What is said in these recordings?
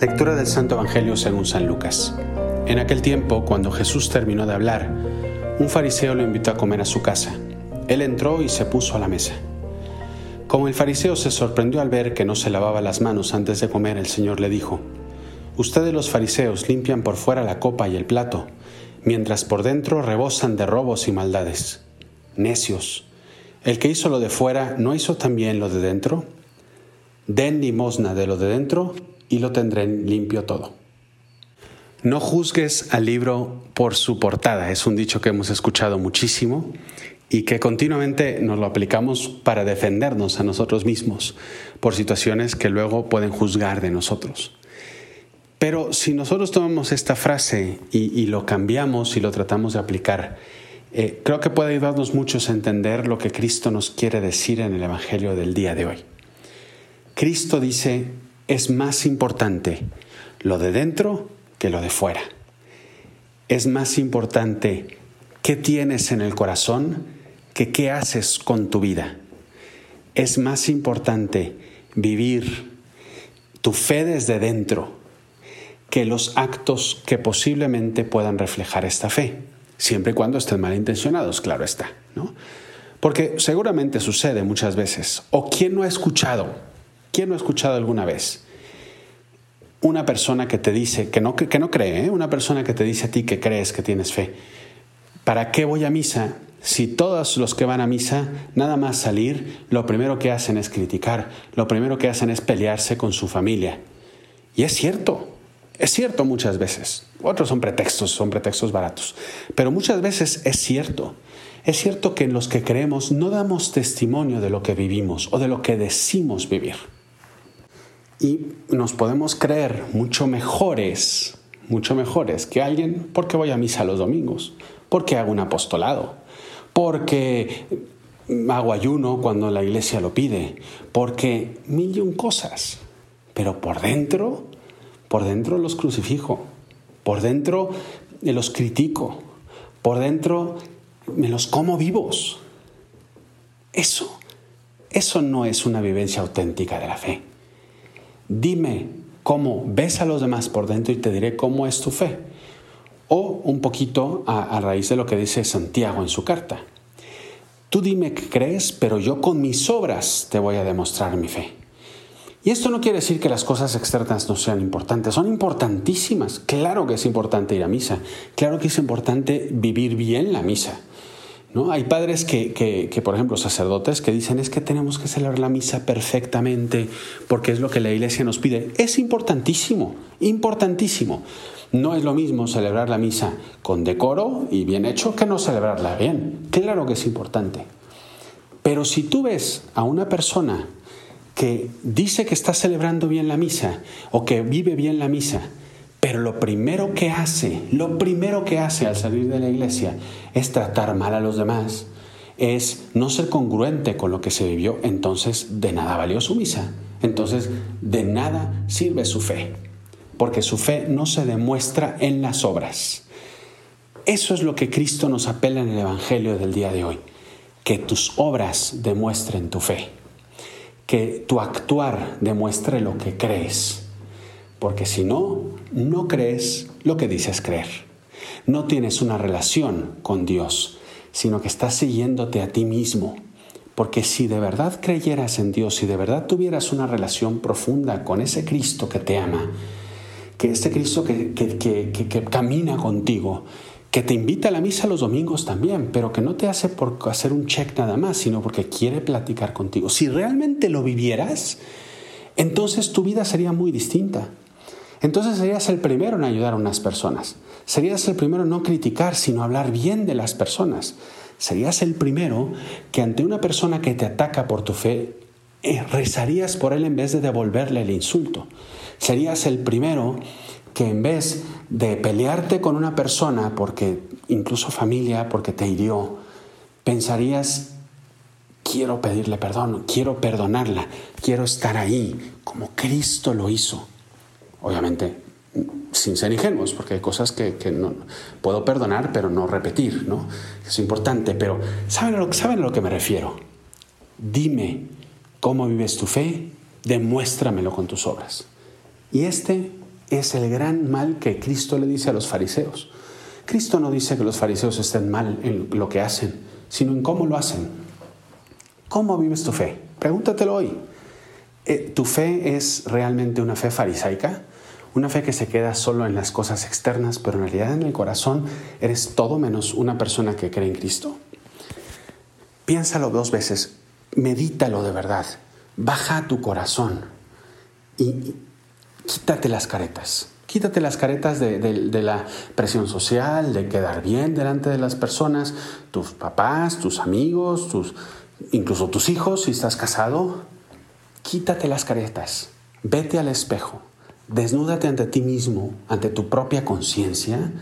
Lectura del Santo Evangelio según San Lucas. En aquel tiempo, cuando Jesús terminó de hablar, un fariseo lo invitó a comer a su casa. Él entró y se puso a la mesa. Como el fariseo se sorprendió al ver que no se lavaba las manos antes de comer, el Señor le dijo, Ustedes los fariseos limpian por fuera la copa y el plato, mientras por dentro rebosan de robos y maldades. Necios, ¿el que hizo lo de fuera no hizo también lo de dentro? Den limosna de lo de dentro y lo tendré limpio todo. No juzgues al libro por su portada, es un dicho que hemos escuchado muchísimo y que continuamente nos lo aplicamos para defendernos a nosotros mismos por situaciones que luego pueden juzgar de nosotros. Pero si nosotros tomamos esta frase y, lo cambiamos y lo tratamos de aplicar, eh, creo que puede ayudarnos muchos a entender lo que Cristo nos quiere decir en el Evangelio del día de hoy. Cristo dice, es más importante lo de dentro que lo de fuera. Es más importante qué tienes en el corazón que qué haces con tu vida. Es más importante vivir tu fe desde dentro que los actos que posiblemente puedan reflejar esta fe, siempre y cuando estén malintencionados, claro está, ¿no? Porque seguramente sucede muchas veces. ¿O quién no ha escuchado ¿Quién no ha escuchado alguna vez? Una persona que te dice, que no, que no cree, ¿eh? una persona que te dice a ti que crees que tienes fe, ¿para qué voy a misa si todos los que van a misa, nada más salir, lo primero que hacen es criticar, lo primero que hacen es pelearse con su familia? Y es cierto, es cierto muchas veces. Otros son pretextos, son pretextos baratos. Pero muchas veces es cierto. Es cierto que en los que creemos no damos testimonio de lo que vivimos o de lo que decimos vivir y nos podemos creer mucho mejores, mucho mejores que alguien porque voy a misa los domingos, porque hago un apostolado, porque hago ayuno cuando la iglesia lo pide, porque mil y un cosas. Pero por dentro, por dentro los crucifijo, por dentro los critico, por dentro me los como vivos. Eso, eso no es una vivencia auténtica de la fe. Dime cómo ves a los demás por dentro y te diré cómo es tu fe. O un poquito a, raíz de lo que dice Santiago en su carta. Tú dime que crees, pero yo con mis obras te voy a demostrar mi fe. Y esto no quiere decir que las cosas externas no sean importantes, son importantísimas. Claro que es importante ir a misa, claro que es importante vivir bien la misa. ¿No? Hay padres que, que, por ejemplo, sacerdotes que dicen es que tenemos que celebrar la misa perfectamente porque es lo que la iglesia nos pide. Es importantísimo, importantísimo. No es lo mismo celebrar la misa con decoro y bien hecho que no celebrarla bien. Claro que es importante. Pero si tú ves a una persona que dice que está celebrando bien la misa o que vive bien la misa, pero lo primero que hace, lo primero que hace al salir de la iglesia es tratar mal a los demás, es no ser congruente con lo que se vivió, entonces de nada valió su misa. Entonces de nada sirve su fe, porque su fe no se demuestra en las obras. Eso es lo que Cristo nos apela en el Evangelio del día de hoy, que tus obras demuestren tu fe, que tu actuar demuestre lo que crees porque si no, no crees lo que dices creer. No tienes una relación con Dios, sino que estás siguiéndote a ti mismo. Porque si de verdad creyeras en Dios, si de verdad tuvieras una relación profunda con ese Cristo que te ama, que ese Cristo que, que, camina contigo, que te invita a la misa los domingos también, pero que no te hace por hacer un check nada más, sino porque quiere platicar contigo. Si realmente lo vivieras, entonces tu vida sería muy distinta. Entonces serías el primero en ayudar a unas personas. Serías el primero en no criticar, sino hablar bien de las personas. Serías el primero que ante una persona que te ataca por tu fe, eh, rezarías por él en vez de devolverle el insulto. Serías el primero que en vez de pelearte con una persona, porque incluso familia, porque te hirió, pensarías, quiero pedirle perdón, quiero perdonarla, quiero estar ahí, como Cristo lo hizo. Obviamente, sin ser ingenuos, porque hay cosas que, no, puedo perdonar, pero no repetir, ¿no? Es importante, pero ¿saben lo, ¿saben a lo que me refiero? Dime cómo vives tu fe, demuéstramelo con tus obras. Y este es el gran mal que Cristo le dice a los fariseos. Cristo no dice que los fariseos estén mal en lo que hacen, sino en cómo lo hacen. ¿Cómo vives tu fe? Pregúntatelo hoy. Eh, ¿Tu fe es realmente una fe farisaica? Una fe que se queda solo en las cosas externas, pero en realidad en el corazón eres todo menos una persona que cree en Cristo. Piénsalo dos veces, medítalo de verdad, baja a tu corazón y quítate las caretas. Quítate las caretas de, de, la presión social, de quedar bien delante de las personas, tus papás, tus amigos, tus, incluso tus hijos, si estás casado. Quítate las caretas, vete al espejo, desnúdate ante ti mismo, ante tu propia conciencia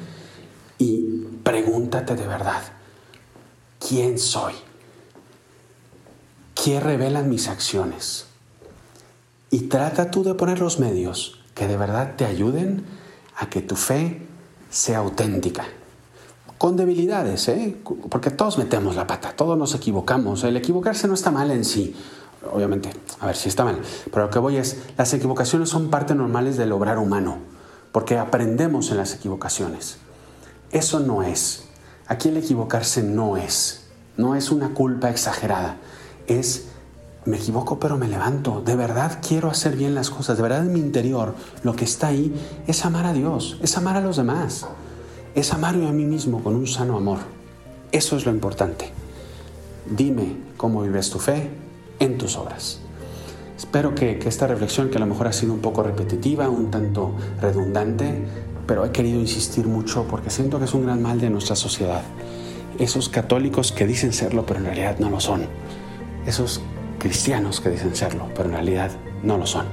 y pregúntate de verdad, ¿quién soy? ¿Qué revelan mis acciones? Y trata tú de poner los medios que de verdad te ayuden a que tu fe sea auténtica. Con debilidades, ¿eh? porque todos metemos la pata, todos nos equivocamos. El equivocarse no está mal en sí, obviamente, a ver si está mal, pero lo que voy es, las equivocaciones son parte normales del obrar humano, porque aprendemos en las equivocaciones. Eso no es. Aquí el equivocarse no es, no es una culpa exagerada, es me equivoco pero me levanto, de verdad quiero hacer bien las cosas, de verdad en mi interior lo que está ahí es amar a Dios, es amar a los demás, es amarme a mí mismo con un sano amor. Eso es lo importante. Dime cómo vives tu fe en tus obras. Espero que, esta reflexión, que a lo mejor ha sido un poco repetitiva, un tanto redundante, pero he querido insistir mucho porque siento que es un gran mal de nuestra sociedad. Esos católicos que dicen serlo pero en realidad no lo son. Esos cristianos que dicen serlo, pero en realidad no lo son.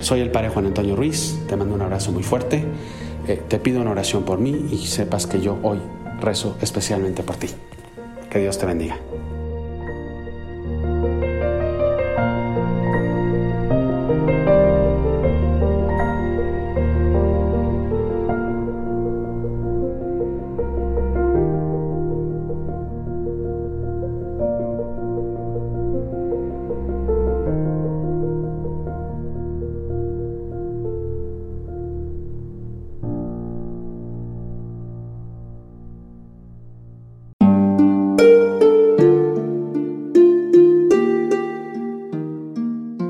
Soy el padre Juan Antonio Ruiz, te mando un abrazo muy fuerte, eh, te pido una oración por mí y sepas que yo hoy rezo especialmente por ti. Que Dios te bendiga.